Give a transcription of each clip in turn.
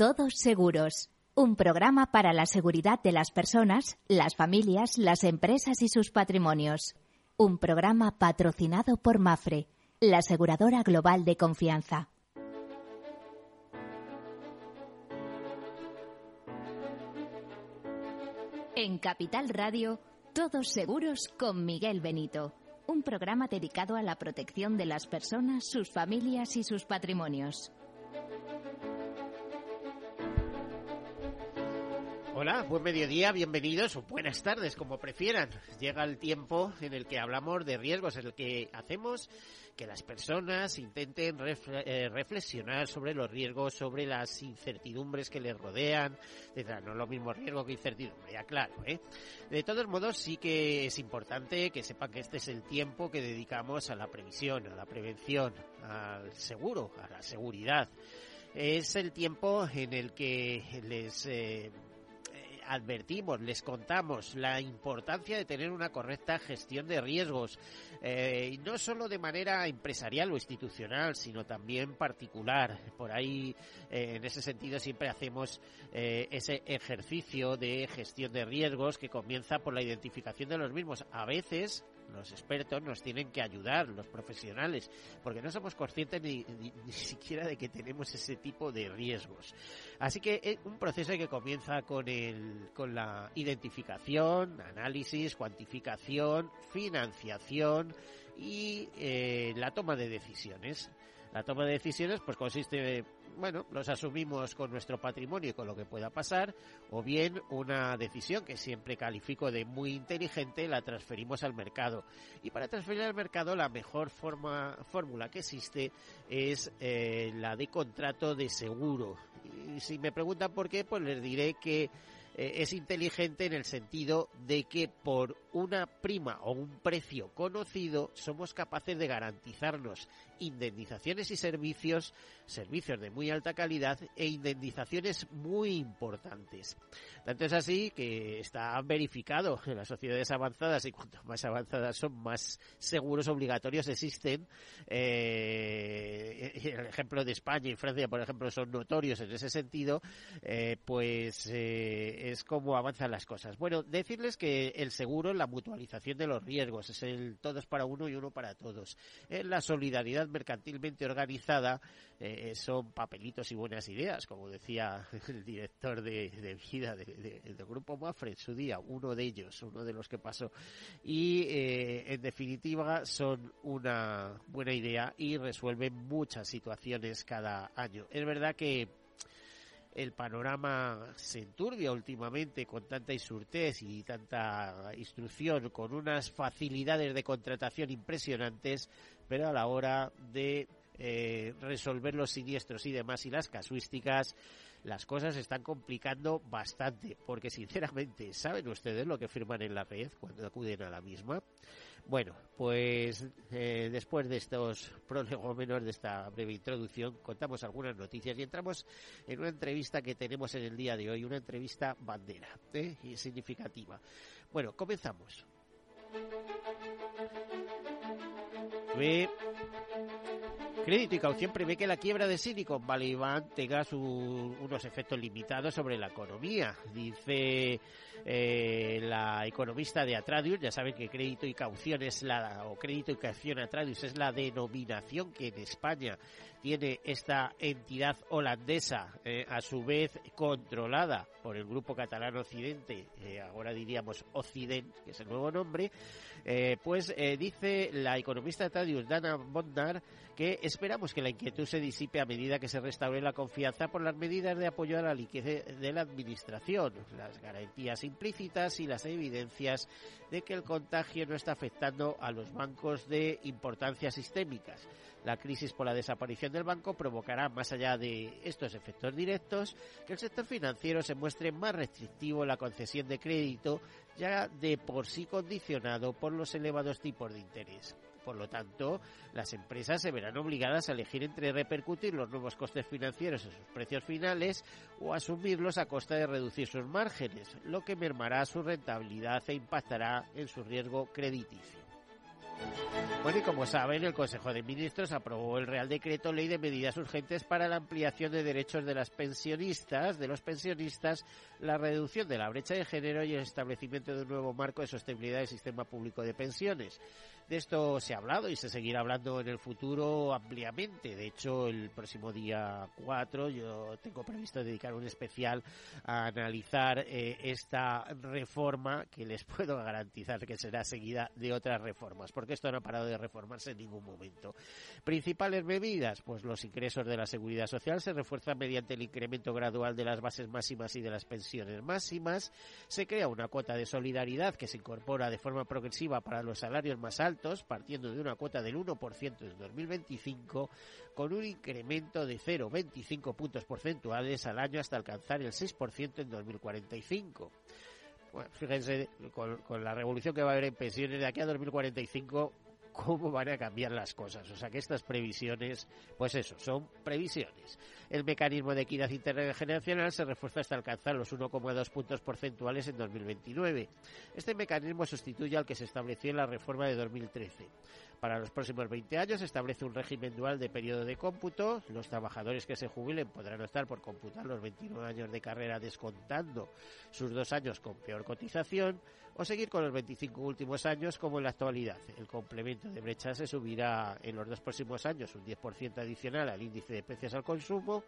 Todos Seguros, un programa para la seguridad de las personas, las familias, las empresas y sus patrimonios. Un programa patrocinado por Mafre, la aseguradora global de confianza. En Capital Radio, Todos Seguros con Miguel Benito, un programa dedicado a la protección de las personas, sus familias y sus patrimonios. Hola, buen mediodía, bienvenidos o buenas tardes, como prefieran. Llega el tiempo en el que hablamos de riesgos, en el que hacemos que las personas intenten eh, reflexionar sobre los riesgos, sobre las incertidumbres que les rodean. No es lo mismo riesgo que incertidumbre, ya claro. ¿eh? De todos modos, sí que es importante que sepan que este es el tiempo que dedicamos a la previsión, a la prevención, al seguro, a la seguridad. Es el tiempo en el que les... Eh, advertimos, les contamos la importancia de tener una correcta gestión de riesgos, eh, no solo de manera empresarial o institucional, sino también particular. Por ahí, eh, en ese sentido, siempre hacemos eh, ese ejercicio de gestión de riesgos que comienza por la identificación de los mismos. A veces los expertos nos tienen que ayudar, los profesionales, porque no somos conscientes ni, ni, siquiera de que tenemos ese tipo de riesgos. Así que es un proceso que comienza con, el, con la identificación, análisis, cuantificación, financiación y eh, la toma de decisiones. La toma de decisiones pues consiste bueno, los asumimos con nuestro patrimonio y con lo que pueda pasar, o bien una decisión que siempre califico de muy inteligente la transferimos al mercado. Y para transferir al mercado la mejor forma, fórmula que existe es eh, la de contrato de seguro. Y si me preguntan por qué, pues les diré que eh, es inteligente en el sentido de que por una prima o un precio conocido somos capaces de garantizarnos indemnizaciones y servicios, servicios de muy alta calidad e indemnizaciones muy importantes. Tanto es así que está verificado en las sociedades avanzadas y cuanto más avanzadas son, más seguros obligatorios existen. Eh, el ejemplo de España y Francia, por ejemplo, son notorios en ese sentido. Eh, pues eh, es como avanzan las cosas. Bueno, decirles que el seguro, la mutualización de los riesgos, es el todos para uno y uno para todos. En la solidaridad mercantilmente organizada eh, son papelitos y buenas ideas, como decía el director de, vida del grupo Mafre en su día, uno de ellos, uno de los que pasó. Y eh, en definitiva son una buena idea y resuelven muchas situaciones cada año. Es verdad que el panorama se enturbia últimamente con tanta insurtez y tanta instrucción, con unas facilidades de contratación impresionantes, pero a la hora de eh, resolver los siniestros y demás y las casuísticas, las cosas se están complicando bastante, porque sinceramente, ¿saben ustedes lo que firman en la red cuando acuden a la misma? Bueno, pues eh, después de estos prolegómenos, de esta breve introducción, contamos algunas noticias y entramos en una entrevista que tenemos en el día de hoy, una entrevista bandera ¿eh? y significativa. Bueno, comenzamos. Crédito y caución prevé que la quiebra de Silicon Valley Bank tenga unos efectos limitados sobre la economía. Dice eh, la economista de Atradius, ya saben que crédito y caución es la, o crédito y caución Atradius es la denominación que en España tiene esta entidad holandesa, eh, a su vez controlada por el grupo catalán Occidente, eh, ahora diríamos Occident, que es el nuevo nombre, pues dice la economista de Atradius, Dana Bondar, que esperamos que la inquietud se disipe a medida que se restaure la confianza por las medidas de apoyo a la liquidez de la administración, las garantías implícitas y las evidencias de que el contagio no está afectando a los bancos de importancia sistémicas. La crisis por la desaparición del banco provocará, más allá de estos efectos directos, que el sector financiero se muestre más restrictivo en la concesión de crédito, ya de por sí condicionado por los elevados tipos de interés. Por lo tanto, las empresas se verán obligadas a elegir entre repercutir los nuevos costes financieros en sus precios finales o asumirlos a costa de reducir sus márgenes, lo que mermará su rentabilidad e impactará en su riesgo crediticio. Bueno, y como saben, el Consejo de Ministros aprobó el Real Decreto Ley de Medidas Urgentes para la ampliación de derechos de las pensionistas, de los pensionistas, la reducción de la brecha de género y el establecimiento de un nuevo marco de sostenibilidad del sistema público de pensiones. De esto se ha hablado y se seguirá hablando en el futuro ampliamente. De hecho, el próximo día 4 yo tengo previsto dedicar un especial a analizar eh, esta reforma que les puedo garantizar que será seguida de otras reformas, porque esto no ha parado de reformarse en ningún momento. Principales medidas, pues los ingresos de la seguridad social se refuerzan mediante el incremento gradual de las bases máximas y de las pensiones máximas. Se crea una cuota de solidaridad que se incorpora de forma progresiva para los salarios más altos partiendo de una cuota del 1% en 2025, con un incremento de 0,25 puntos porcentuales al año hasta alcanzar el 6% en 2045. Bueno, fíjense, con, con, la revolución que va a haber en pensiones de aquí a 2045, cómo van a cambiar las cosas. O sea que estas previsiones, pues eso, son previsiones. El mecanismo de equidad intergeneracional se refuerza hasta alcanzar los 1,2 puntos porcentuales en 2029. Este mecanismo sustituye al que se estableció en la reforma de 2013. Para los próximos 20 años se establece un régimen dual de periodo de cómputo. Los trabajadores que se jubilen podrán optar por computar los 29 años de carrera descontando sus dos años con peor cotización o seguir con los 25 últimos años como en la actualidad. El complemento de brecha se subirá en los dos próximos años un 10% adicional al índice de precios al consumo.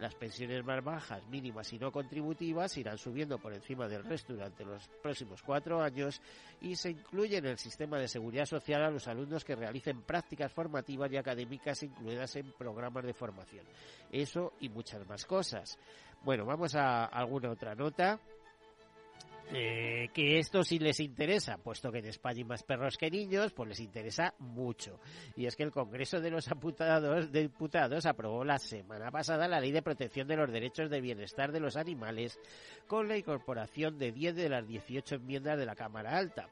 Las pensiones más bajas, mínimas y no contributivas irán subiendo por encima del resto durante los próximos cuatro años y se incluye en el sistema de seguridad social a los alumnos que realicen prácticas formativas y académicas incluidas en programas de formación. Eso y muchas más cosas. Bueno, vamos a alguna otra nota. Eh, que esto sí les interesa, puesto que en España hay más perros que niños, pues les interesa mucho. Y es que el Congreso de los Diputados aprobó la semana pasada la Ley de Protección de los Derechos de Bienestar de los Animales con la incorporación de 10 de las 18 enmiendas de la Cámara Alta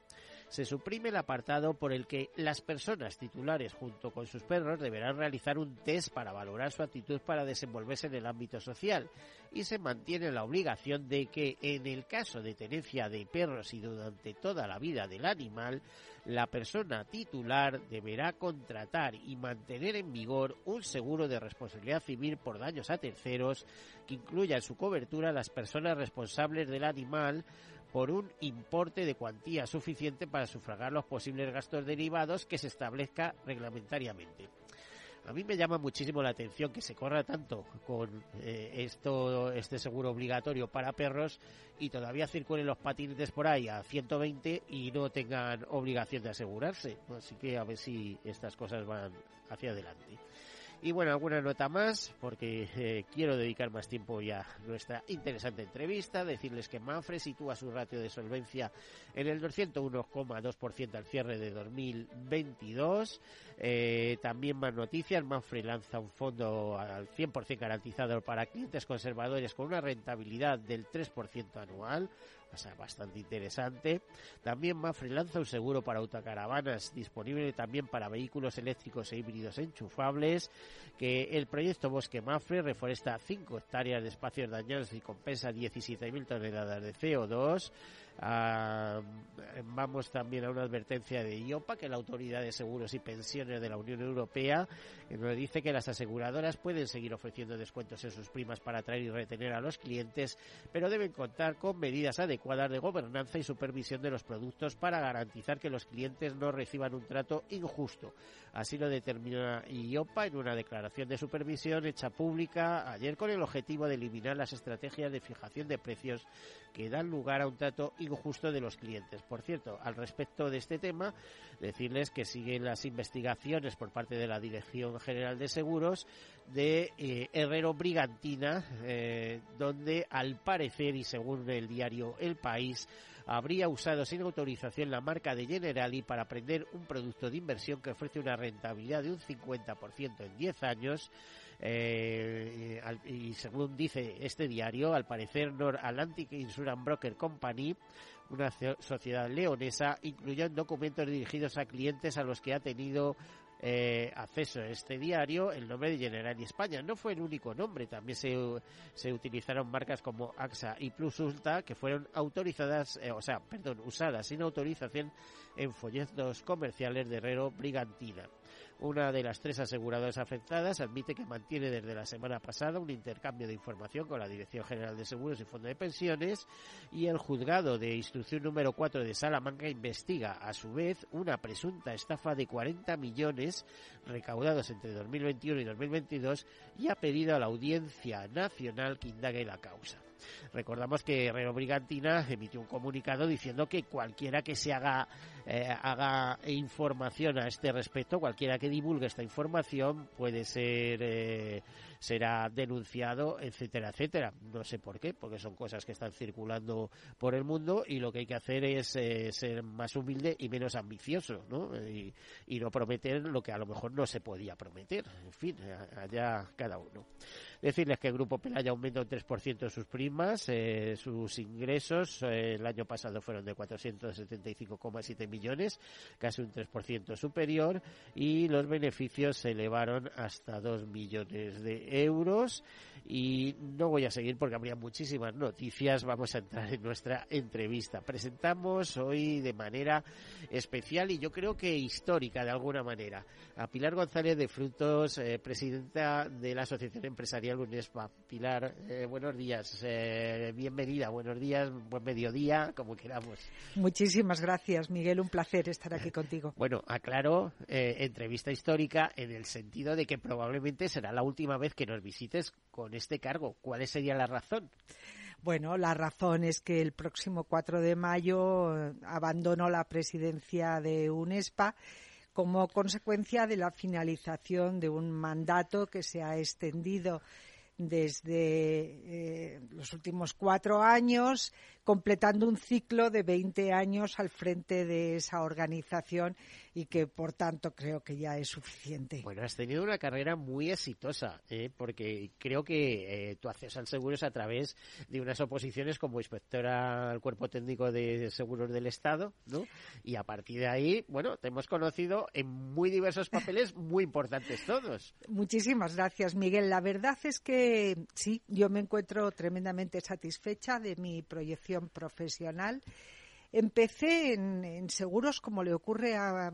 se suprime el apartado por el que las personas titulares junto con sus perros deberán realizar un test para valorar su actitud para desenvolverse en el ámbito social. Y se mantiene la obligación de que en el caso de tenencia de perros y durante toda la vida del animal, la persona titular deberá contratar y mantener en vigor un seguro de responsabilidad civil por daños a terceros que incluya en su cobertura las personas responsables del animal por un importe de cuantía suficiente para sufragar los posibles gastos derivados que se establezca reglamentariamente. A mí me llama muchísimo la atención que se corra tanto con eh, esto, este seguro obligatorio para perros y todavía circulen los patinetes por ahí a 120 y no tengan obligación de asegurarse. Así que a ver si estas cosas van hacia adelante. Y bueno, alguna nota más, porque eh, quiero dedicar más tiempo ya a nuestra interesante entrevista, decirles que Manfred sitúa su ratio de solvencia en el 201,2% al cierre de 2022. Eh, también más noticias, Manfred lanza un fondo al 100% garantizado para clientes conservadores con una rentabilidad del 3% anual bastante interesante. También Mafre lanza un seguro para autocaravanas disponible también para vehículos eléctricos e híbridos enchufables, que el proyecto Bosque Mafre reforesta 5 hectáreas de espacios dañados y compensa 17.000 toneladas de CO2. Ah, vamos también a una advertencia de IOPA, que es la Autoridad de Seguros y Pensiones de la Unión Europea, que nos dice que las aseguradoras pueden seguir ofreciendo descuentos en sus primas para atraer y retener a los clientes, pero deben contar con medidas adecuadas de gobernanza y supervisión de los productos para garantizar que los clientes no reciban un trato injusto. Así lo determina IOPA en una declaración de supervisión hecha pública ayer con el objetivo de eliminar las estrategias de fijación de precios que dan lugar a un trato injusto de los clientes. Por cierto, al respecto de este tema, decirles que siguen las investigaciones por parte de la Dirección General de Seguros de eh, Herrero Brigantina, eh, donde al parecer y según el diario El País, habría usado sin autorización la marca de Generali para prender un producto de inversión que ofrece una rentabilidad de un 50% en 10 años eh, y según dice este diario, al parecer Nord Atlantic Insurance Broker Company, una sociedad leonesa, incluyó documentos dirigidos a clientes a los que ha tenido eh, acceso a este diario el nombre de Generali España. No fue el único nombre, también se, se utilizaron marcas como AXA y Plus Ultra que fueron autorizadas, eh, o sea, perdón, usadas sin autorización en folletos comerciales de Herrero Brigantina. Una de las tres aseguradoras afectadas admite que mantiene desde la semana pasada un intercambio de información con la Dirección General de Seguros y Fondo de Pensiones y el juzgado de instrucción número 4 de Salamanca investiga a su vez una presunta estafa de 40 millones recaudados entre 2021 y 2022 y ha pedido a la Audiencia Nacional que indague la causa. Recordamos que Herrero Brigantina emitió un comunicado diciendo que cualquiera que se haga, eh, haga información a este respecto, cualquiera que divulgue esta información puede ser eh, será denunciado, etcétera, etcétera. No sé por qué, porque son cosas que están circulando por el mundo y lo que hay que hacer es eh, ser más humilde y menos ambicioso, ¿no? Y, no prometer lo que a lo mejor no se podía prometer. En fin, allá cada uno. Decirles que el Grupo Pelaya aumenta un 3% sus primas, eh, sus ingresos eh, el año pasado fueron de 475,7 millones, casi un 3% superior, y los beneficios se elevaron hasta 2 millones de euros y no voy a seguir porque habría muchísimas noticias. Vamos a entrar en nuestra entrevista. Presentamos hoy de manera especial y yo creo que histórica de alguna manera a Pilar González de Frutos, eh, presidenta de la Asociación Empresarial UNESPA. Pilar, eh, buenos días, eh, bienvenida, buenos días, buen mediodía, como queramos. Muchísimas gracias, Miguel, un placer estar aquí contigo. Bueno, aclaro, entrevista histórica en el sentido de que probablemente será la última vez que nos visites con este cargo. ¿Cuál sería la razón? Bueno, la razón es que el próximo 4 de mayo eh, abandonó la presidencia de UNESPA como consecuencia de la finalización de un mandato que se ha extendido desde eh, los últimos cuatro años completando un ciclo de 20 años al frente de esa organización y que, por tanto, creo que ya es suficiente. Bueno, has tenido una carrera muy exitosa, ¿eh? porque creo que eh, tu acceso al seguro es a través de unas oposiciones como inspectora al Cuerpo Técnico de Seguros del Estado, ¿no? Y a partir de ahí, bueno, te hemos conocido en muy diversos papeles muy importantes todos. Muchísimas gracias, Miguel. La verdad es que sí, yo me encuentro tremendamente satisfecha de mi proyección profesional. Empecé en, seguros, como le ocurre a,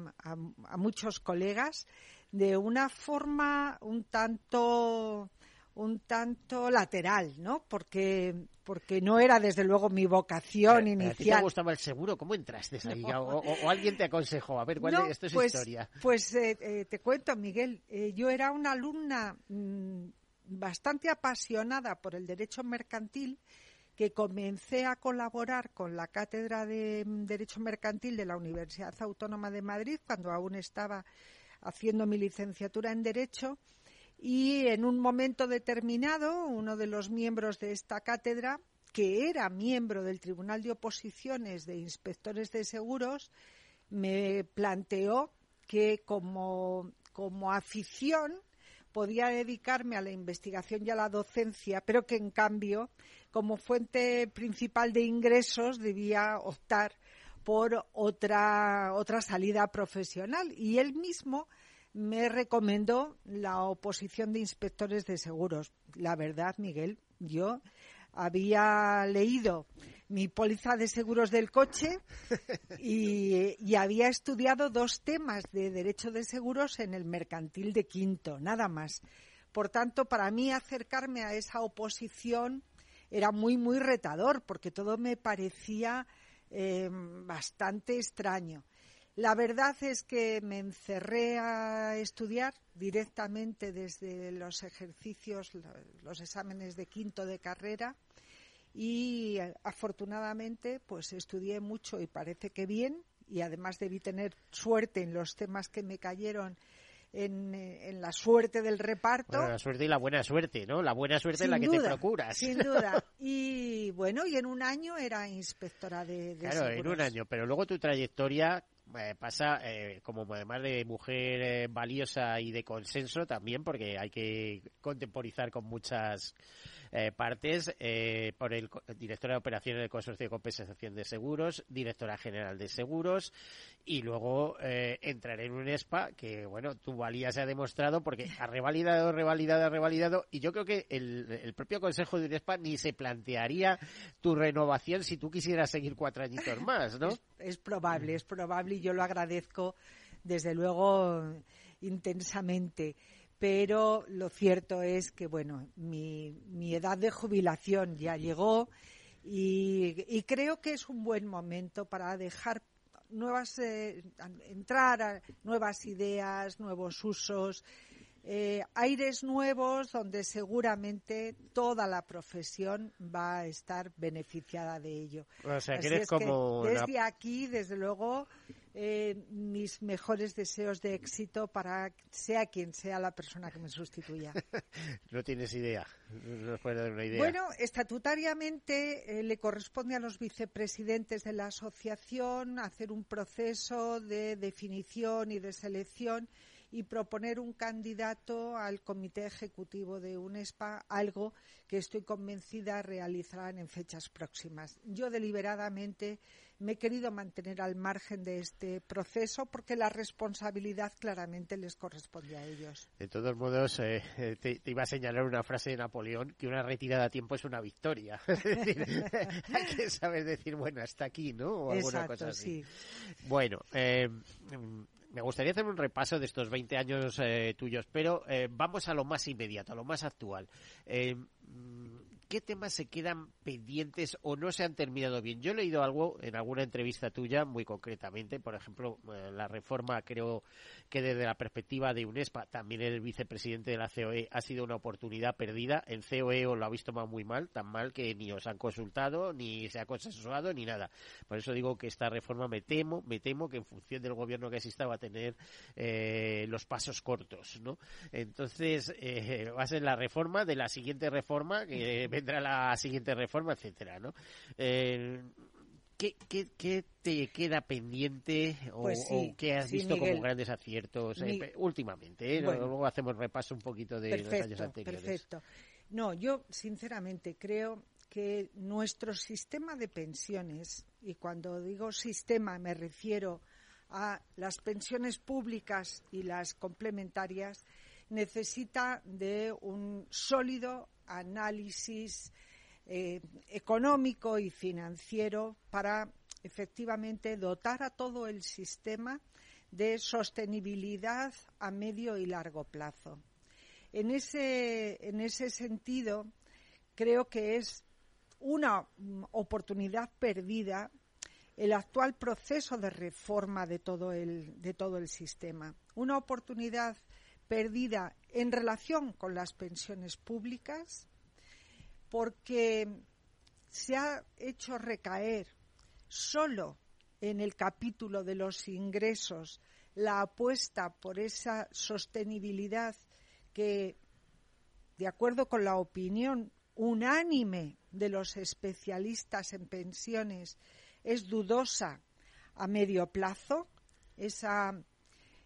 muchos colegas, de una forma un tanto un tanto lateral, ¿no? Porque porque no era desde luego mi vocación inicial. ¿A ti te gustaba el seguro? ¿Cómo entraste ahí? O, alguien te aconsejó? A ver, ¿cuál es, esto es pues, historia. Pues eh, eh, te cuento, Miguel. Eh, yo era una alumna mm, bastante apasionada por el derecho mercantil que comencé a colaborar con la Cátedra de Derecho Mercantil de la Universidad Autónoma de Madrid cuando aún estaba haciendo mi licenciatura en Derecho y en un momento determinado uno de los miembros de esta cátedra que era miembro del Tribunal de Oposiciones de Inspectores de Seguros me planteó que como, como afición podía dedicarme a la investigación y a la docencia, pero que en cambio, como fuente principal de ingresos, debía optar por otra, otra salida profesional. Y él mismo me recomendó la oposición de inspectores de seguros. La verdad, Miguel, yo había leído mi póliza de seguros del coche y, había estudiado dos temas de derecho de seguros en el mercantil de Quinto, nada más. Por tanto, para mí acercarme a esa oposición era muy, muy retador, porque todo me parecía eh, bastante extraño. La verdad es que me encerré a estudiar directamente desde los ejercicios, los exámenes de quinto de carrera y afortunadamente pues estudié mucho y parece que bien y además debí tener suerte en los temas que me cayeron en, en, la suerte del reparto. la suerte y la buena suerte, ¿no? La buena suerte es la que te procuras. Sin duda. Y bueno, y en un año era inspectora de, de Claro, en un año, pero luego tu trayectoria eh, pasa eh, como además de mujer valiosa y de consenso también, porque hay que contemporizar con muchas eh, partes eh, por el directora de operaciones del Consorcio de Compensación de Seguros, directora general de Seguros y luego eh, entraré en un ESPA que, bueno, tu valía se ha demostrado porque ha revalidado, revalidado, revalidado y yo creo que el, propio Consejo de UNESPA ni se plantearía tu renovación si tú quisieras seguir cuatro añitos más, ¿no? es probable, es probable y yo lo agradezco desde luego intensamente pero lo cierto es que, bueno, mi, edad de jubilación ya llegó y, creo que es un buen momento para dejar nuevas, eh, entrar a nuevas ideas, nuevos usos, eh, aires nuevos donde seguramente toda la profesión va a estar beneficiada de ello. O sea, que como desde aquí, desde luego, eh, mis mejores deseos de éxito para sea quien sea la persona que me sustituya. no tienes idea. No puedes dar una idea. Bueno, estatutariamente eh, le corresponde a los vicepresidentes de la asociación hacer un proceso de definición y de selección y proponer un candidato al comité ejecutivo de UNESPA, algo que estoy convencida realizarán en fechas próximas. Yo deliberadamente me he querido mantener al margen de este proceso porque la responsabilidad claramente les corresponde a ellos. De todos modos, eh, eh, te, iba a señalar una frase de Napoleón que una retirada a tiempo es una victoria. hay que saber decir, bueno, hasta aquí, ¿no? O alguna cosa así. Bueno, eh, me gustaría hacer un repaso de estos 20 años eh, tuyos, pero eh, vamos a lo más inmediato, a lo más actual. Eh, ¿qué temas se quedan pendientes o no se han terminado bien? Yo he leído algo en alguna entrevista tuya, muy concretamente, por ejemplo, eh, la reforma creo que desde la perspectiva de UNESPA, también el vicepresidente de la COE, ha sido una oportunidad perdida. El COE os lo habéis tomado muy mal, tan mal que ni os han consultado, ni se ha consensuado, ni nada. Por eso digo que esta reforma me temo, me temo que en función del gobierno que exista va a tener eh, los pasos cortos, ¿no? Entonces, eh, va a ser la reforma de la siguiente reforma que vendrá la siguiente reforma, etcétera, ¿no? Eh, ¿qué, qué, te queda pendiente o, pues qué has visto como grandes aciertos eh, últimamente? ¿eh? Luego hacemos repaso un poquito de los años anteriores. Perfecto. No, yo sinceramente creo que nuestro sistema de pensiones, y cuando digo sistema me refiero a las pensiones públicas y las complementarias, necesita de un sólido análisis eh, económico y financiero para efectivamente dotar a todo el sistema de sostenibilidad a medio y largo plazo. En ese, en ese sentido, creo que es una oportunidad perdida el actual proceso de reforma de todo el, de todo el sistema. Una oportunidad perdida en relación con las pensiones públicas, porque se ha hecho recaer solo en el capítulo de los ingresos la apuesta por esa sostenibilidad que, de acuerdo con la opinión unánime de los especialistas en pensiones, es dudosa a medio plazo, esa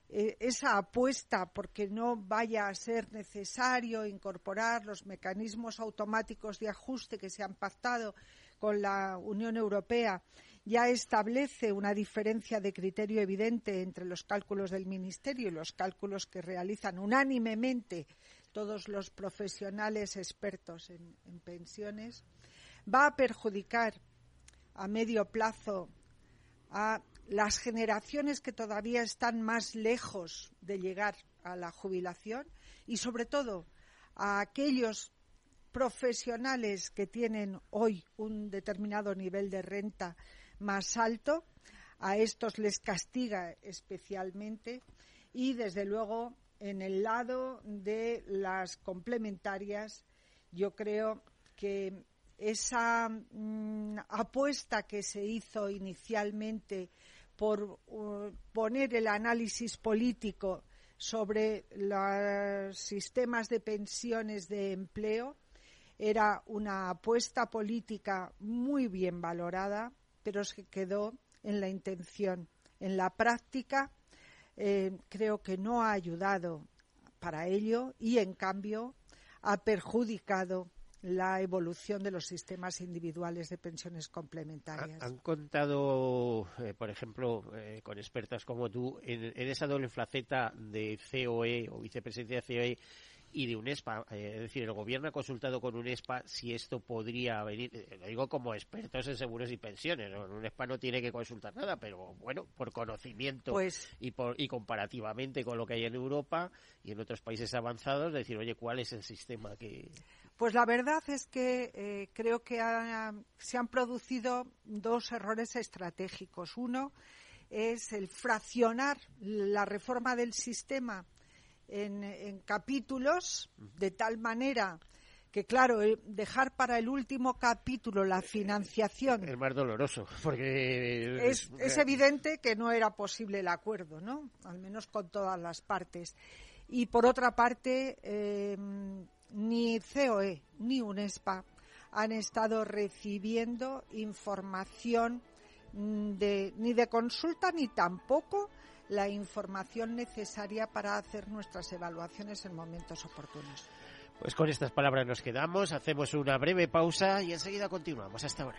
eh, esa apuesta porque no vaya a ser necesario incorporar los mecanismos automáticos de ajuste que se han pactado con la Unión Europea ya establece una diferencia de criterio evidente entre los cálculos del Ministerio y los cálculos que realizan unánimemente todos los profesionales expertos en, en pensiones, va a perjudicar a medio plazo a las generaciones que todavía están más lejos de llegar a la jubilación y sobre todo a aquellos profesionales que tienen hoy un determinado nivel de renta más alto, a estos les castiga especialmente y desde luego en el lado de las complementarias yo creo que esa mm, apuesta que se hizo inicialmente por poner el análisis político sobre los sistemas de pensiones de empleo era una apuesta política muy bien valorada, pero se quedó en la intención. En la práctica, eh, creo que no ha ayudado para ello y, en cambio, ha perjudicado la evolución de los sistemas individuales de pensiones complementarias. Han contado, eh, por ejemplo, eh, con expertas como tú, en, esa doble flaceta de COE o vicepresidencia de COE y de UNESPA. Eh, es decir, el gobierno ha consultado con UNESPA si esto podría venir, lo digo como expertos en seguros y pensiones. UNESPA no tiene que consultar nada, pero bueno, por conocimiento pues y, por, y comparativamente con lo que hay en Europa y en otros países avanzados, decir, oye, ¿cuál es el sistema que, pues la verdad es que eh, creo que se han producido dos errores estratégicos. Uno es el fraccionar la reforma del sistema en, capítulos de tal manera que claro, eh, dejar para el último capítulo la financiación es más doloroso, porque es, es, evidente que no era posible el acuerdo, ¿no? Al menos con todas las partes. Y por otra parte, eh, ni COE ni UNESPA han estado recibiendo información mm, ni de consulta ni tampoco la información necesaria para hacer nuestras evaluaciones en momentos oportunos. Pues con estas palabras nos quedamos, hacemos una breve pausa y enseguida continuamos. Hasta ahora.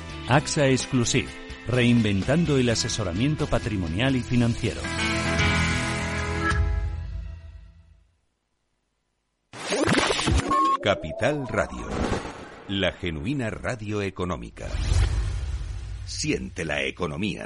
AXA Exclusive, reinventando el asesoramiento patrimonial y financiero. Capital Radio, la genuina radio económica. Siente la economía.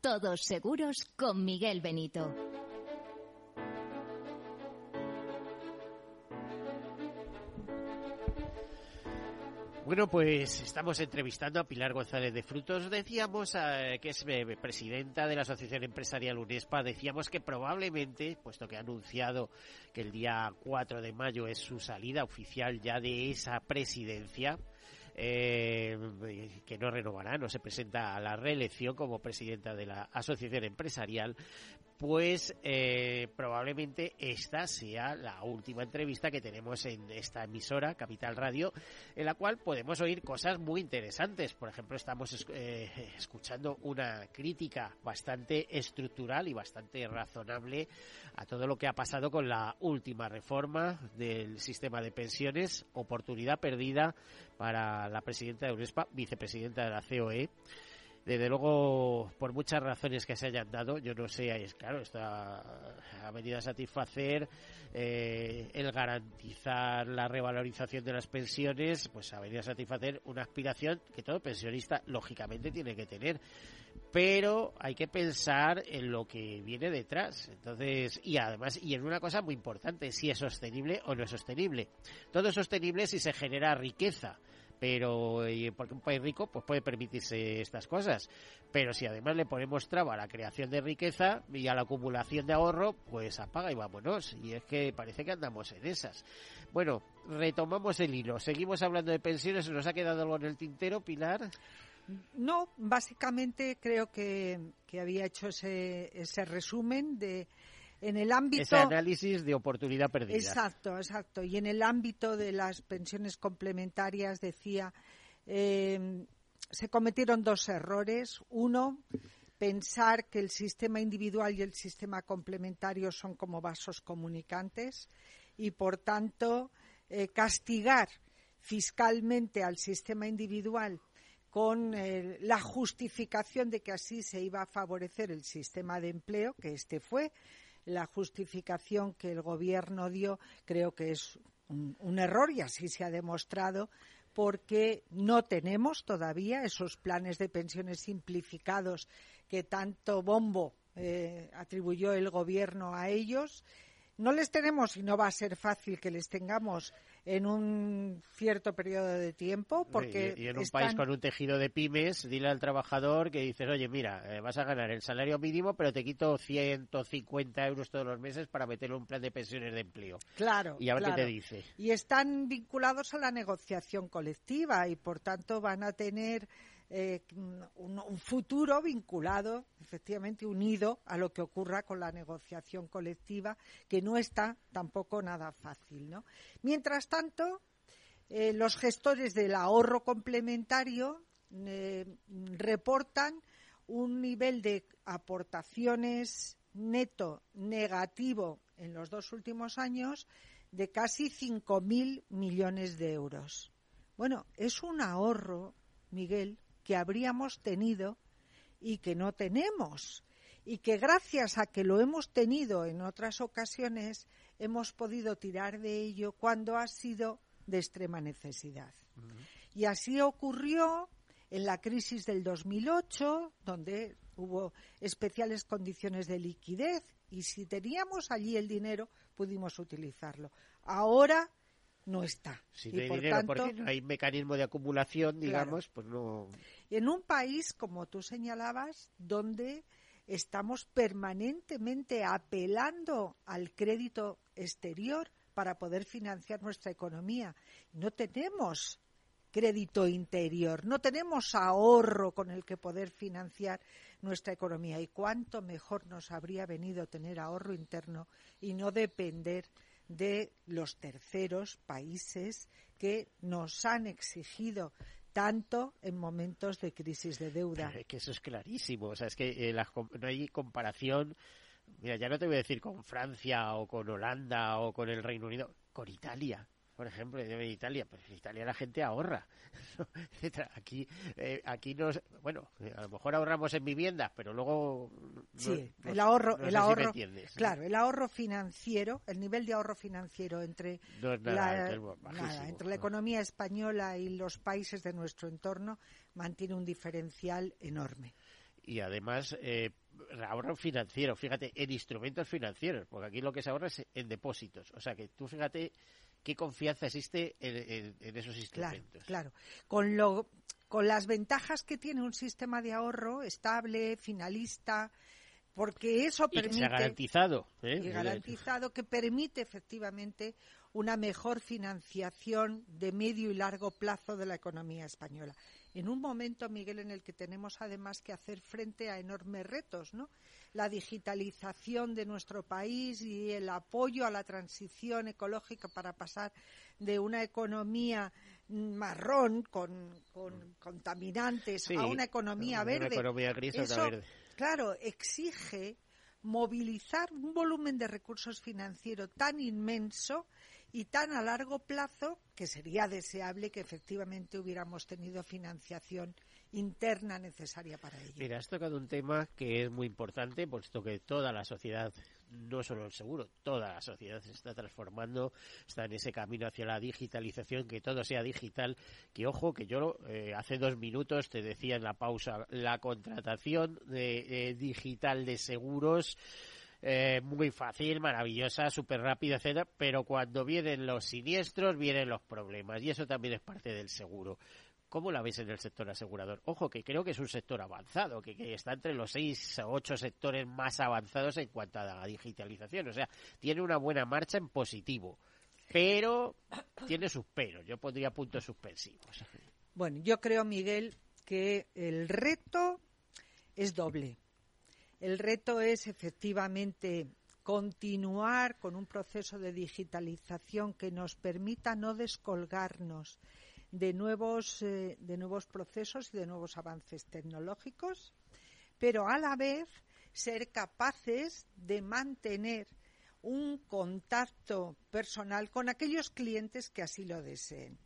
todos seguros con Miguel Benito. Bueno, pues estamos entrevistando a Pilar González de Frutos. Decíamos eh, que es eh, presidenta de la Asociación Empresarial UNESPA. Decíamos que probablemente, puesto que ha anunciado que el día 4 de mayo es su salida oficial ya de esa presidencia, eh, que no renovará, no se presenta a la reelección como presidenta de la Asociación Empresarial, pues eh, probablemente esta sea la última entrevista que tenemos en esta emisora, Capital Radio, en la cual podemos oír cosas muy interesantes. Por ejemplo, estamos eh, escuchando una crítica bastante estructural y bastante razonable a todo lo que ha pasado con la última reforma del sistema de pensiones, oportunidad perdida para la presidenta de UNESPA, vicepresidenta de la COE desde luego, por muchas razones que se hayan dado, yo no sé, es claro, esto ha, venido a satisfacer eh, el garantizar la revalorización de las pensiones, pues ha venido a satisfacer una aspiración que todo pensionista lógicamente tiene que tener. Pero hay que pensar en lo que viene detrás. Entonces, y además, y en una cosa muy importante, si es sostenible o no es sostenible. Todo es sostenible si se genera riqueza pero porque un país rico pues puede permitirse estas cosas. Pero si además le ponemos traba a la creación de riqueza y a la acumulación de ahorro pues apaga y vámonos. Y es que parece que andamos en esas. Bueno retomamos el hilo. Seguimos hablando de pensiones. ¿Se nos ha quedado algo en el tintero Pilar no básicamente creo que, que había hecho ese, ese resumen de en el ámbito ese análisis de oportunidad perdida. Exacto, exacto. Y en el ámbito de las pensiones complementarias decía eh, se cometieron dos errores. Uno, pensar que el sistema individual y el sistema complementario son como vasos comunicantes y, por tanto, eh, castigar fiscalmente al sistema individual con eh, la justificación de que así se iba a favorecer el sistema de empleo, que este fue, la justificación que el Gobierno dio creo que es un, error y así se ha demostrado porque no tenemos todavía esos planes de pensiones simplificados que tanto bombo eh, atribuyó el Gobierno a ellos. No les tenemos y no va a ser fácil que les tengamos en un cierto periodo de tiempo. Porque y, en un país con un tejido de pymes, dile al trabajador que dices, oye, mira, eh, vas a ganar el salario mínimo, pero te quito 150 euros todos los meses para meterle un plan de pensiones de empleo. Claro. Y a ver qué te dice. Y están vinculados a la negociación colectiva y, por tanto, van a tener eh, un, futuro vinculado, efectivamente unido a lo que ocurra con la negociación colectiva, que no está tampoco nada fácil. ¿no? Mientras tanto, eh, los gestores del ahorro complementario eh, reportan un nivel de aportaciones neto negativo en los dos últimos años de casi 5.000 millones de euros. Bueno, es un ahorro, Miguel, que habríamos tenido y que no tenemos. Y que gracias a que lo hemos tenido en otras ocasiones, hemos podido tirar de ello cuando ha sido de extrema necesidad. Y así ocurrió en la crisis del 2008, donde hubo especiales condiciones de liquidez y si teníamos allí el dinero pudimos utilizarlo. Ahora no está. Si no hay dinero, porque no hay mecanismo de acumulación, digamos, pues no. En un país, como tú señalabas, donde estamos permanentemente apelando al crédito exterior para poder financiar nuestra economía. No tenemos crédito interior, no tenemos ahorro con el que poder financiar nuestra economía. Y cuánto mejor nos habría venido tener ahorro interno y no depender de los terceros países que nos han exigido tanto en momentos de crisis de deuda. que eso es clarísimo. O sea, es que eh, no hay comparación Mira, ya no te voy a decir con Francia o con Holanda o con el Reino Unido, con Italia por ejemplo, en Italia, pues en Italia la gente ahorra. aquí, eh, aquí nos, bueno, a lo mejor ahorramos en viviendas, pero luego sí, el ahorro, el ahorro, claro, el ahorro financiero, el nivel de ahorro financiero entre la, entre la economía española y los países de nuestro entorno mantiene un diferencial enorme y además eh, ahorro financiero, fíjate, en instrumentos financieros, porque aquí lo que se ahorra es en depósitos. O sea que tú fíjate qué confianza existe en, esos instrumentos. Claro, Con, lo, con las ventajas que tiene un sistema de ahorro estable, finalista, porque eso permite. Y garantizado. ¿eh? Y garantizado que permite efectivamente una mejor financiación de medio y largo plazo de la economía española en un momento, Miguel, en el que tenemos además que hacer frente a enormes retos, ¿no? La digitalización de nuestro país y el apoyo a la transición ecológica para pasar de una economía marrón con, contaminantes a una economía verde. Una economía gris verde. Claro, exige movilizar un volumen de recursos financieros tan inmenso y tan a largo plazo que sería deseable que efectivamente hubiéramos tenido financiación interna necesaria para ello. Mira, has tocado un tema que es muy importante, puesto que toda la sociedad, no solo el seguro, toda la sociedad se está transformando, está en ese camino hacia la digitalización, que todo sea digital, que ojo, que yo eh, hace dos minutos te decía en la pausa, la contratación de, digital de seguros, eh, muy fácil, maravillosa, súper rápida, etcétera, pero cuando vienen los siniestros, vienen los problemas, y eso también es parte del seguro. ¿Cómo la veis en el sector asegurador? Ojo, que creo que es un sector avanzado, que, está entre los seis o ocho sectores más avanzados en cuanto a la digitalización. O sea, tiene una buena marcha en positivo, pero tiene sus peros. Yo pondría puntos suspensivos. Bueno, yo creo, Miguel, que el reto es doble. El reto es efectivamente continuar con un proceso de digitalización que nos permita no descolgarnos de nuevos, eh, de nuevos procesos y de nuevos avances tecnológicos, pero a la vez ser capaces de mantener un contacto personal con aquellos clientes que así lo deseen.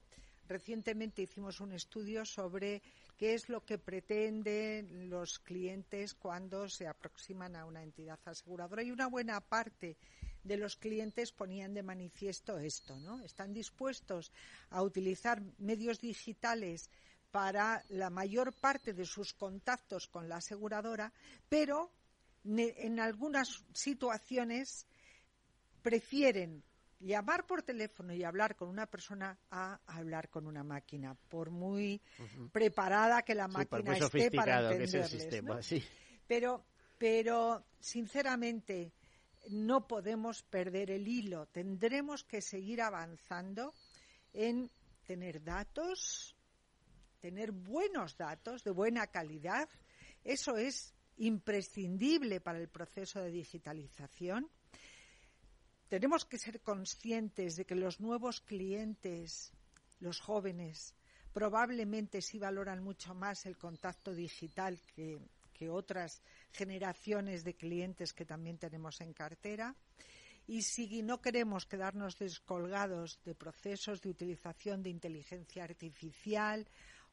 Recientemente hicimos un estudio sobre qué es lo que pretenden los clientes cuando se aproximan a una entidad aseguradora y una buena parte de los clientes ponían de manifiesto esto, ¿no? Están dispuestos a utilizar medios digitales para la mayor parte de sus contactos con la aseguradora, pero en algunas situaciones prefieren llamar por teléfono y hablar con una persona a hablar con una máquina, por muy preparada que la máquina esté para entenderles. Pero, pero, sinceramente, no podemos perder el hilo. Tendremos que seguir avanzando en tener datos, tener buenos datos de buena calidad. Eso es imprescindible para el proceso de digitalización. Tenemos que ser conscientes de que los nuevos clientes, los jóvenes, probablemente sí valoran mucho más el contacto digital que otras generaciones de clientes que también tenemos en cartera. Y si no queremos quedarnos descolgados de procesos de utilización de inteligencia artificial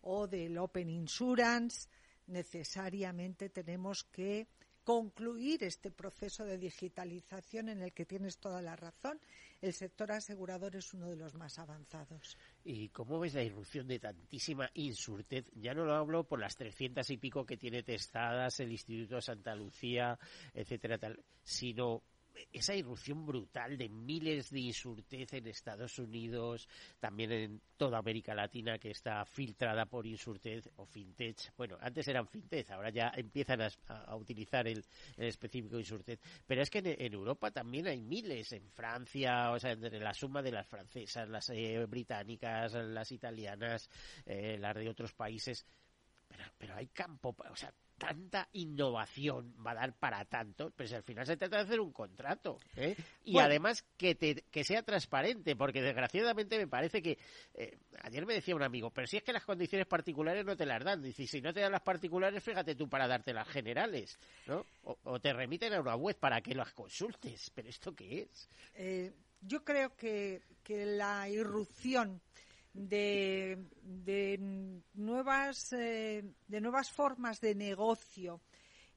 o del Open Insurance, necesariamente tenemos que concluir este proceso de digitalización en el que tienes toda la razón. El sector asegurador es uno de los más avanzados. ¿Y cómo ves la irrupción de tantísima insurtez? Ya no lo hablo por las trescientas y pico que tiene testadas el Instituto de Santa Lucía, etcétera, tal, sino esa irrupción brutal de miles de insurtez en Estados Unidos, también en toda América Latina que está filtrada por insurtez o fintech. Bueno, antes eran fintech, ahora ya empiezan a, utilizar el, específico insurtech. Pero es que en, Europa también hay miles, en Francia, o sea, entre la suma de las francesas, las eh, británicas, las italianas, eh, las de otros países. Pero, pero hay campo, o sea, tanta innovación va a dar para tanto, pues al final se trata de hacer un contrato. ¿eh? Y además que, que sea transparente, porque desgraciadamente me parece que, eh, ayer me decía un amigo, pero si es que las condiciones particulares no te las dan, dice, si no te dan las particulares, fíjate tú para darte las generales, ¿no? O, te remiten a una web para que las consultes, pero ¿esto qué es? Eh, yo creo que, que la irrupción de, nuevas, eh, de nuevas formas de negocio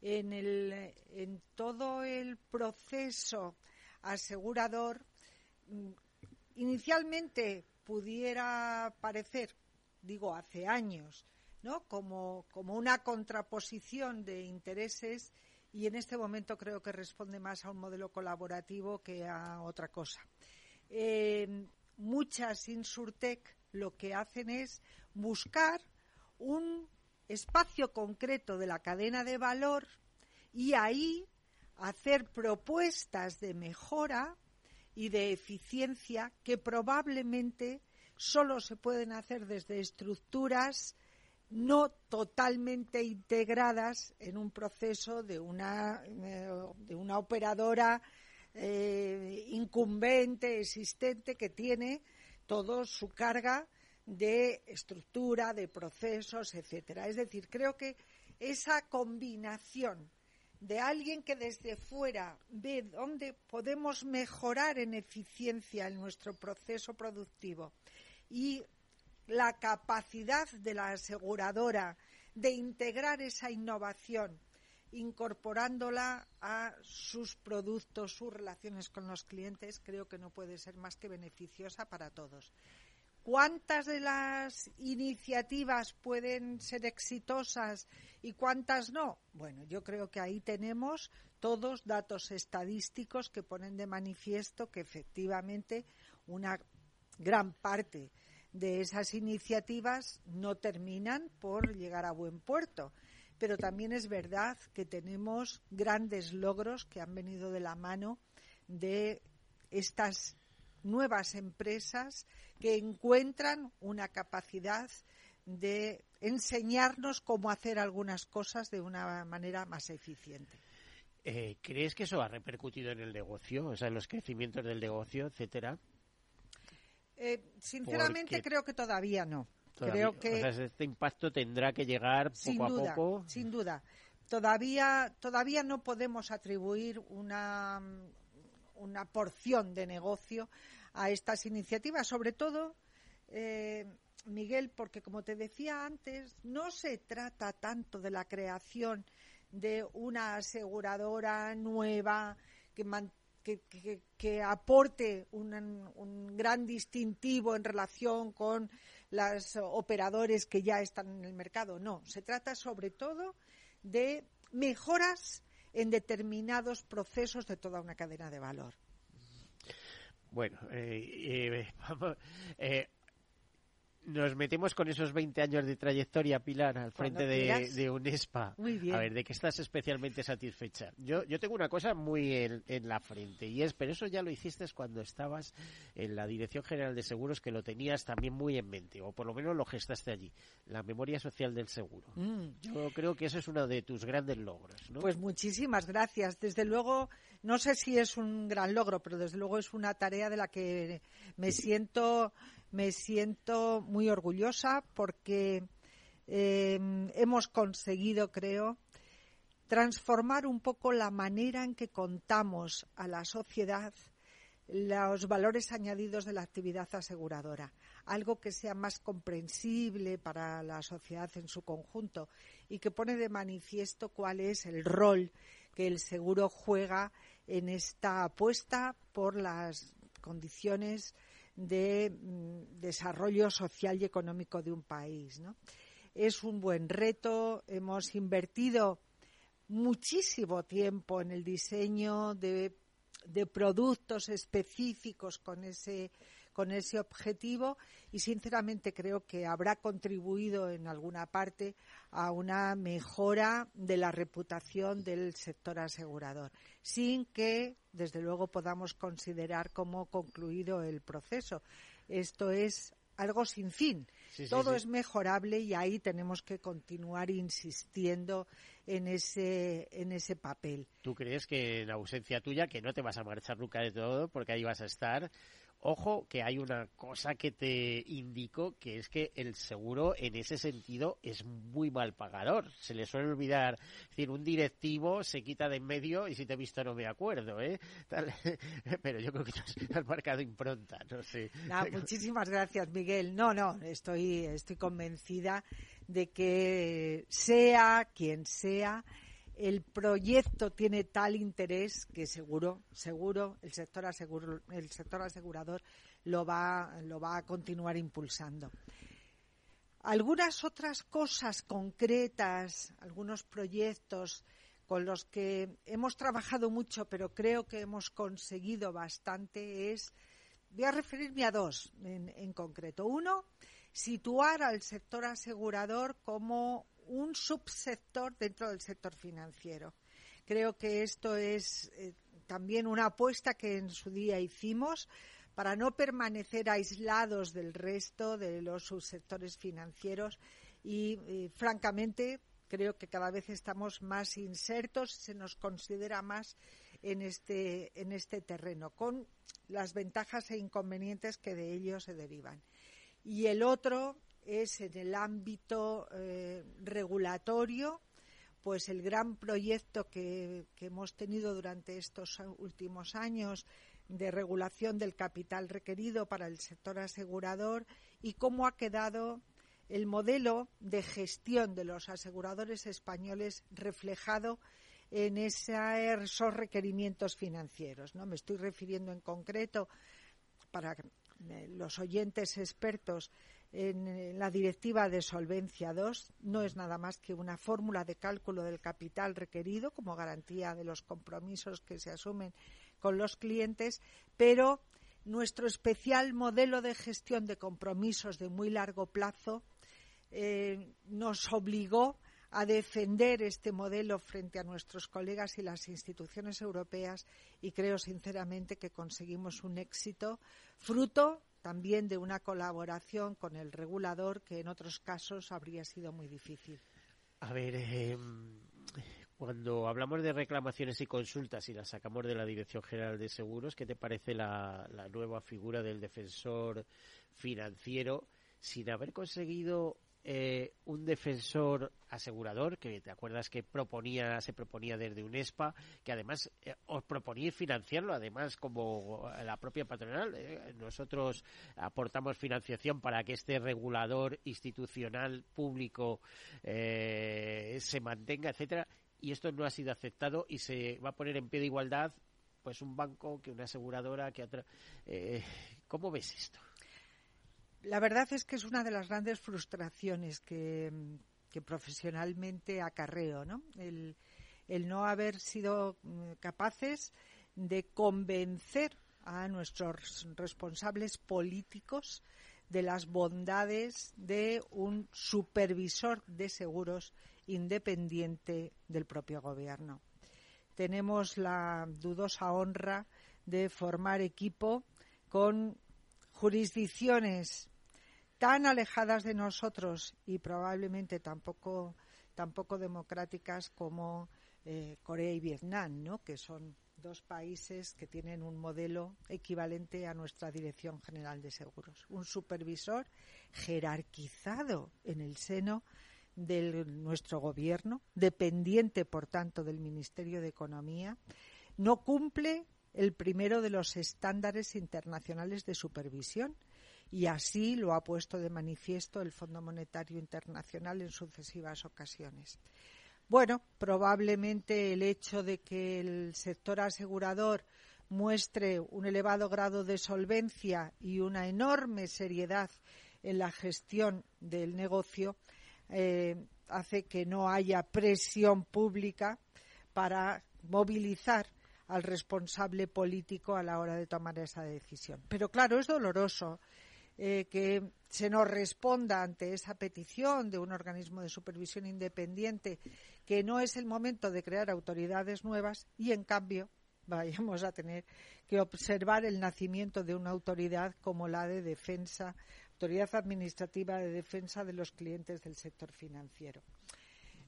en, el, en todo el proceso asegurador, mm, inicialmente pudiera parecer, digo, hace años, ¿no? como, como una contraposición de intereses y en este momento creo que responde más a un modelo colaborativo que a otra cosa. Eh, muchas Insurtech lo que hacen es buscar un espacio concreto de la cadena de valor y ahí hacer propuestas de mejora y de eficiencia que probablemente solo se pueden hacer desde estructuras no totalmente integradas en un proceso de una, eh, de una operadora eh, incumbente, existente, que tiene todo su carga de estructura, de procesos, etcétera. Es decir, creo que esa combinación de alguien que desde fuera ve dónde podemos mejorar en eficiencia en nuestro proceso productivo y la capacidad de la aseguradora de integrar esa innovación incorporándola a sus productos, sus relaciones con los clientes, creo que no puede ser más que beneficiosa para todos. ¿Cuántas de las iniciativas pueden ser exitosas y cuántas no? Bueno, yo creo que ahí tenemos todos datos estadísticos que ponen de manifiesto que efectivamente una gran parte de esas iniciativas no terminan por llegar a buen puerto pero también es verdad que tenemos grandes logros que han venido de la mano de estas nuevas empresas que encuentran una capacidad de enseñarnos cómo hacer algunas cosas de una manera más eficiente. Eh, ¿Crees que eso ha repercutido en el negocio, o sea, en los crecimientos del negocio, etcétera? Eh, sinceramente creo que todavía no. Creo que este impacto tendrá que llegar poco a poco. Sin duda. Todavía, todavía no podemos atribuir una, una porción de negocio a estas iniciativas, sobre todo, eh, Miguel, porque como te decía antes, no se trata tanto de la creación de una aseguradora nueva que, que, aporte un, un, gran distintivo en relación con los operadores que ya están en el mercado. No, se trata sobre todo de mejoras en determinados procesos de toda una cadena de valor. Bueno, eh, eh, eh nos metemos con esos 20 años de trayectoria, Pilar, al frente de, de, UNESPA. Muy bien. A ver, ¿de qué estás especialmente satisfecha? Yo, yo tengo una cosa muy en, la frente y es, pero eso ya lo hiciste cuando estabas en la Dirección General de Seguros, que lo tenías también muy en mente, o por lo menos lo gestaste allí, la memoria social del seguro. Mm. Yo creo que eso es uno de tus grandes logros, ¿no? Pues muchísimas gracias. Desde luego, no sé si es un gran logro, pero desde luego es una tarea de la que me siento me siento muy orgullosa porque em, hemos conseguido, creo, transformar un poco la manera en que contamos a la sociedad los valores añadidos de la actividad aseguradora, algo que sea más comprensible para la sociedad en su conjunto y que pone de manifiesto cuál es el rol que el seguro juega en esta apuesta por las condiciones de mm, desarrollo social y económico de un país. Es un buen reto. Hemos invertido muchísimo tiempo en el diseño de, de productos específicos con ese con ese objetivo y sinceramente creo que habrá contribuido en alguna parte a una mejora de la reputación del sector asegurador, sin que, desde luego, podamos considerar como concluido el proceso. Esto es algo sin fin. Sí, Todo sí. es mejorable y ahí tenemos que continuar insistiendo en ese, en ese papel. ¿Tú crees que en ausencia tuya, que no te vas a marchar nunca de todo, porque ahí vas a estar, ojo que hay una cosa que te indico, que es que el seguro en ese sentido es muy mal pagador. Se le suele olvidar, es decir, un directivo se quita de en medio y si te he visto no me acuerdo, ¿eh? Tal- pero yo creo que tú has, marcado impronta, no sé. Nada, muchísimas gracias, Miguel. No, no, estoy, estoy convencida de que sea quien sea, el proyecto tiene tal interés que seguro, seguro, el sector el sector asegurador lo va, lo va a continuar impulsando. Algunas otras cosas concretas, algunos proyectos con los que hemos trabajado mucho, pero creo que hemos conseguido bastante, es, voy a referirme a dos en concreto. Uno, situar al sector asegurador como un subsector dentro del sector financiero. Creo que esto es eh, también una apuesta que en su día hicimos para no permanecer aislados del resto de los subsectores financieros y, eh, francamente, creo que cada vez estamos más insertos, se nos considera más en este, en este terreno, con las ventajas e inconvenientes que de ello se derivan. Y el otro es en el ámbito eh, regulatorio, pues el gran proyecto que, que hemos tenido durante estos últimos años de regulación del capital requerido para el sector asegurador y cómo ha quedado el modelo de gestión de los aseguradores españoles reflejado en esos requerimientos financieros. ¿no? Me estoy refiriendo en concreto para los oyentes expertos en, la directiva de Solvencia II no es nada más que una fórmula de cálculo del capital requerido como garantía de los compromisos que se asumen con los clientes, pero nuestro especial modelo de gestión de compromisos de muy largo plazo eh, nos obligó a defender este modelo frente a nuestros colegas y las instituciones europeas y creo sinceramente que conseguimos un éxito fruto también de una colaboración con el regulador que en otros casos habría sido muy difícil. A ver, eh, cuando hablamos de reclamaciones y consultas y las sacamos de la Dirección General de Seguros, ¿qué te parece la, la nueva figura del defensor financiero sin haber conseguido eh, un defensor asegurador que te acuerdas que proponía se proponía desde UNESPA que además eh, os proponía financiarlo además como la propia patronal eh, nosotros aportamos financiación para que este regulador institucional público eh, se mantenga etcétera y esto no ha sido aceptado y se va a poner en pie de igualdad pues un banco que una aseguradora que otra ¿cómo ves esto? La verdad es que es una de las grandes frustraciones que, profesionalmente acarreo, ¿no? El, el no haber sido mm, capaces de convencer a nuestros responsables políticos de las bondades de un supervisor de seguros independiente del propio gobierno. Tenemos la dudosa honra de formar equipo con jurisdicciones tan alejadas de nosotros y probablemente tampoco tampoco democráticas como eh, Corea y Vietnam, ¿no? que son dos países que tienen un modelo equivalente a nuestra Dirección General de Seguros. Un supervisor jerarquizado en el seno de nuestro gobierno, dependiente, por tanto, del Ministerio de Economía, no cumple el primero de los estándares internacionales de supervisión y así lo ha puesto de manifiesto el Fondo Monetario Internacional en sucesivas ocasiones. Bueno, probablemente el hecho de que el sector asegurador muestre un elevado grado de solvencia y una enorme seriedad en la gestión del negocio eh, hace que no haya presión pública para movilizar al responsable político a la hora de tomar esa decisión. Pero claro, es doloroso eh, que se nos responda ante esa petición de un organismo de supervisión independiente que no es el momento de crear autoridades nuevas y, en cambio, vayamos a tener que observar el nacimiento de una autoridad como la de defensa Autoridad Administrativa de Defensa de los Clientes del Sector Financiero.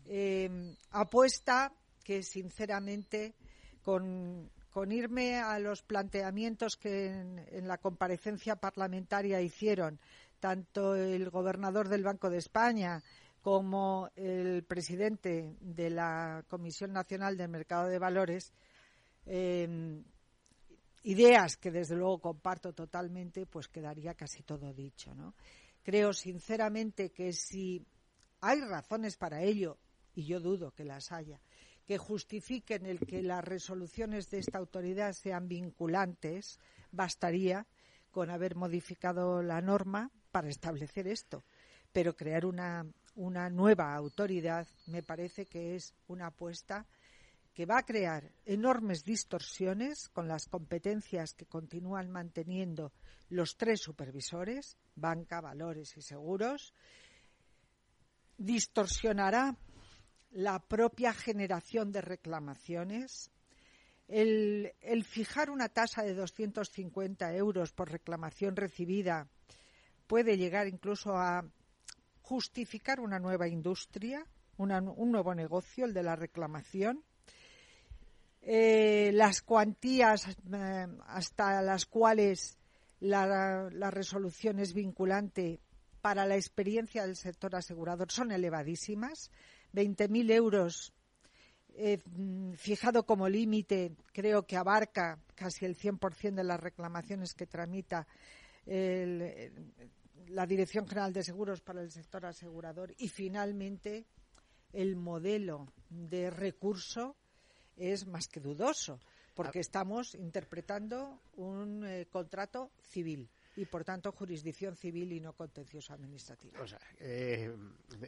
Eh, apuesta que, sinceramente, con, irme a los planteamientos que en, la comparecencia parlamentaria hicieron tanto el gobernador del Banco de España como el presidente de la Comisión Nacional del Mercado de Valores, eh, ideas que desde luego comparto totalmente, pues quedaría casi todo dicho, ¿no? Creo sinceramente que si hay razones para ello, y yo dudo que las haya, que justifiquen el que las resoluciones de esta autoridad sean vinculantes, bastaría con haber modificado la norma para establecer esto. Pero crear una, una nueva autoridad me parece que es una apuesta que va a crear enormes distorsiones con las competencias que continúan manteniendo los tres supervisores, banca, valores y seguros, distorsionará la propia generación de reclamaciones, el, fijar una tasa de 250 euros por reclamación recibida puede llegar incluso a justificar una nueva industria, un nuevo negocio, el de la reclamación, eh, las cuantías eh, hasta las cuales la, resolución es vinculante para la experiencia del sector asegurador son elevadísimas. 20.000 euros eh, fijado como límite, creo que abarca casi el 100% de las reclamaciones que tramita la Dirección General de Seguros para el sector asegurador. Y finalmente, el modelo de recurso es más que dudoso, porque ah. estamos interpretando un eh, contrato civil y por tanto jurisdicción civil y no contencioso administrativo. O sea, eh,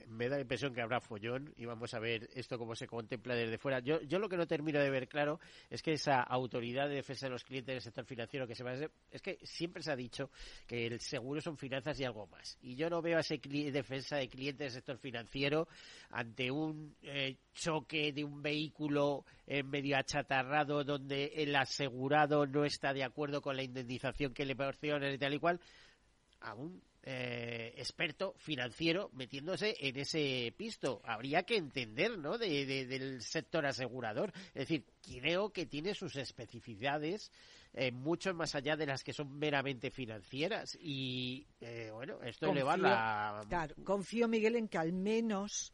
me da la impresión que habrá follón y vamos a ver esto cómo se contempla desde fuera. Yo, yo lo que no termino de ver claro es que esa autoridad de defensa de los clientes del sector financiero que se va a es que siempre se ha dicho que el seguro son finanzas y algo más. Y yo no veo a esa defensa de clientes del sector financiero ante un eh, choque de un vehículo en medio achatarrado donde el asegurado no está de acuerdo con la indemnización que le proporcionan y tal igual a un eh, experto financiero metiéndose en ese pisto. Habría que entender, ¿no? del sector asegurador. Es decir, creo que tiene sus especificidades eh, mucho más allá de las que son meramente financieras. Y, eh, bueno, esto eleva la... Claro, confío, Miguel, en que al menos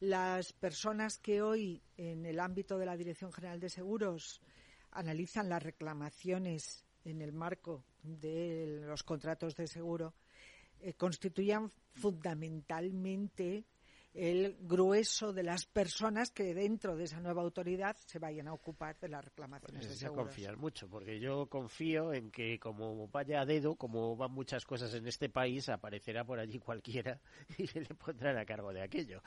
las personas que hoy en el ámbito de la Dirección General de Seguros analizan las reclamaciones en el marco de los contratos de seguro eh, constituían fundamentalmente el grueso de las personas que dentro de esa nueva autoridad se vayan a ocupar de las reclamaciones pues de seguros. confiar mucho, porque yo confío en que como vaya a dedo, como van muchas cosas en este país, aparecerá por allí cualquiera y se le pondrán a cargo de aquello.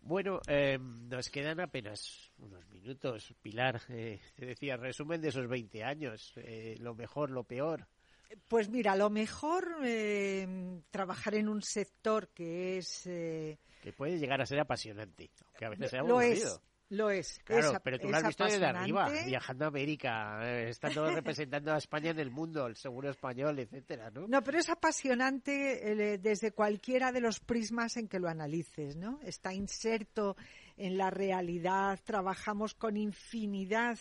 Bueno, em, nos quedan apenas unos minutos. Pilar, eh, te decía, resumen de esos 20 años, eh, lo mejor, lo peor. Pues mira, lo mejor eh, trabajar en un sector que es... Eh, que puede llegar a ser apasionante, que a veces sea Lo es, lo es. Claro, pero tú lo has visto desde arriba, viajando a América, eh, estando representando a España en el mundo, el seguro español, etcétera, ¿no? No, pero es apasionante desde cualquiera de los prismas en que lo analices, ¿no? Está inserto en la realidad, trabajamos con infinidad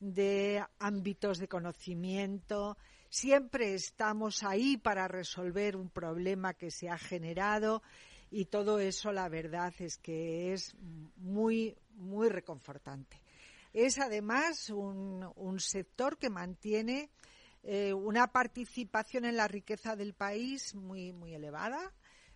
de ámbitos de conocimiento, Siempre estamos ahí para resolver un problema que se ha generado y todo eso la verdad es que es muy, muy reconfortante. Es además un, un sector que mantiene eh, una participación en la riqueza del país muy, muy elevada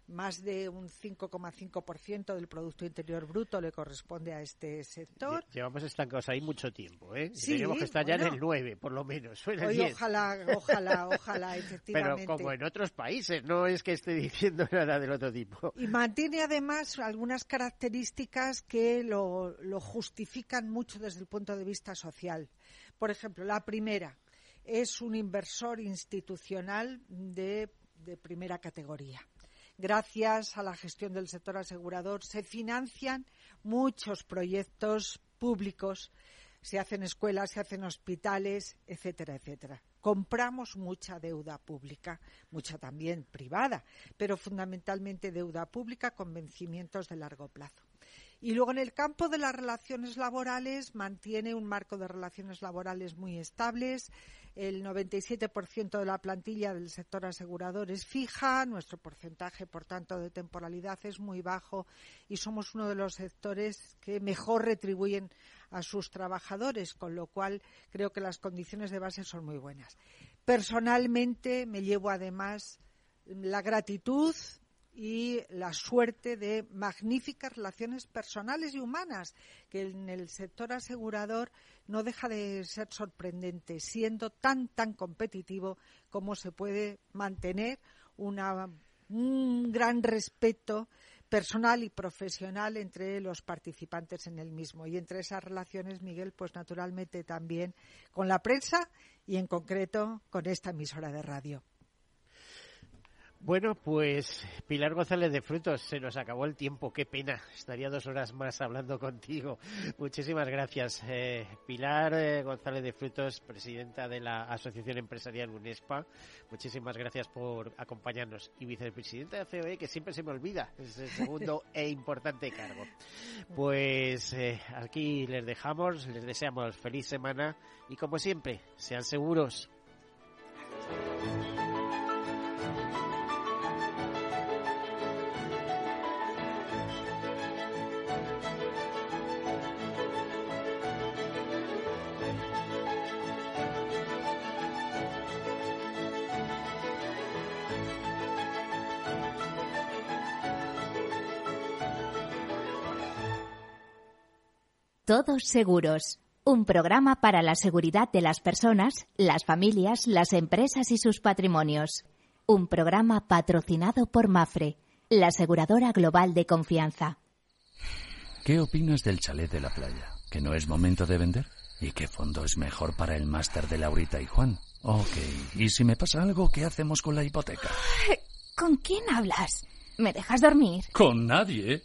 más de un 5,5% del Producto Interior Bruto le corresponde a este sector. Llevamos estancados ahí mucho tiempo, ¿eh? Sí, Tenemos que estar ya en el 9, por lo menos. ojalá, ojalá, ojalá, efectivamente. Pero como en otros países, no es que esté diciendo nada del otro tipo. Y mantiene además algunas características que lo, lo justifican mucho desde el punto de vista social. Por ejemplo, la primera es un inversor institucional de, de primera categoría gracias a la gestión del sector asegurador, se financian muchos proyectos públicos, se hacen escuelas, se hacen hospitales, etcétera, etcétera. compramos mucha deuda pública, mucha también privada, pero fundamentalmente deuda pública con vencimientos de largo plazo. Y luego en el campo de las relaciones laborales mantiene un marco de relaciones laborales muy estables. El 97% de la plantilla del sector asegurador es fija. Nuestro porcentaje, por tanto, de temporalidad es muy bajo y somos uno de los sectores que mejor retribuyen a sus trabajadores, con lo cual creo que las condiciones de base son muy buenas. Personalmente me llevo además la gratitud y la suerte de magníficas relaciones personales y humanas, que en el sector asegurador no deja de ser sorprendente, siendo tan, tan competitivo como se puede mantener un gran respeto personal y profesional entre los participantes en el mismo. Y entre esas relaciones, Miguel, pues naturalmente también con la prensa y en concreto con esta emisora de radio. Bueno, pues Pilar González de Frutos, se nos acabó el tiempo, qué pena, estaría dos horas más hablando contigo. Muchísimas gracias. Eh, Pilar eh, González de Frutos, presidenta de la Asociación Empresarial UNESPA, muchísimas gracias por acompañarnos. Y vicepresidenta de COE, que siempre se me olvida, es el segundo e importante cargo. Pues eh, aquí les dejamos, les deseamos feliz semana y como siempre, sean seguros. Todos Seguros, un programa para la seguridad de las personas, las familias, las empresas y sus patrimonios. Un programa patrocinado por Mafre, la aseguradora global de confianza. ¿Qué opinas del chalet de la playa? ¿Que no es momento de vender? ¿Y qué fondo es mejor para el máster de Laurita y Juan? Ok, ¿y si me pasa algo, qué hacemos con la hipoteca? ¿Con quién hablas? ¿Me dejas dormir? Con nadie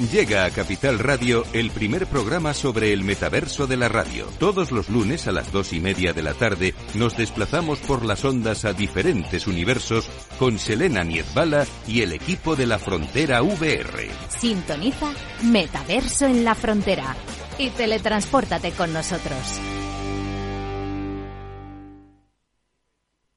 Llega a Capital Radio el primer programa sobre el metaverso de la radio. Todos los lunes a las dos y media de la tarde nos desplazamos por las ondas a diferentes universos con Selena Niezbala y el equipo de la Frontera VR. Sintoniza Metaverso en la Frontera y teletranspórtate con nosotros.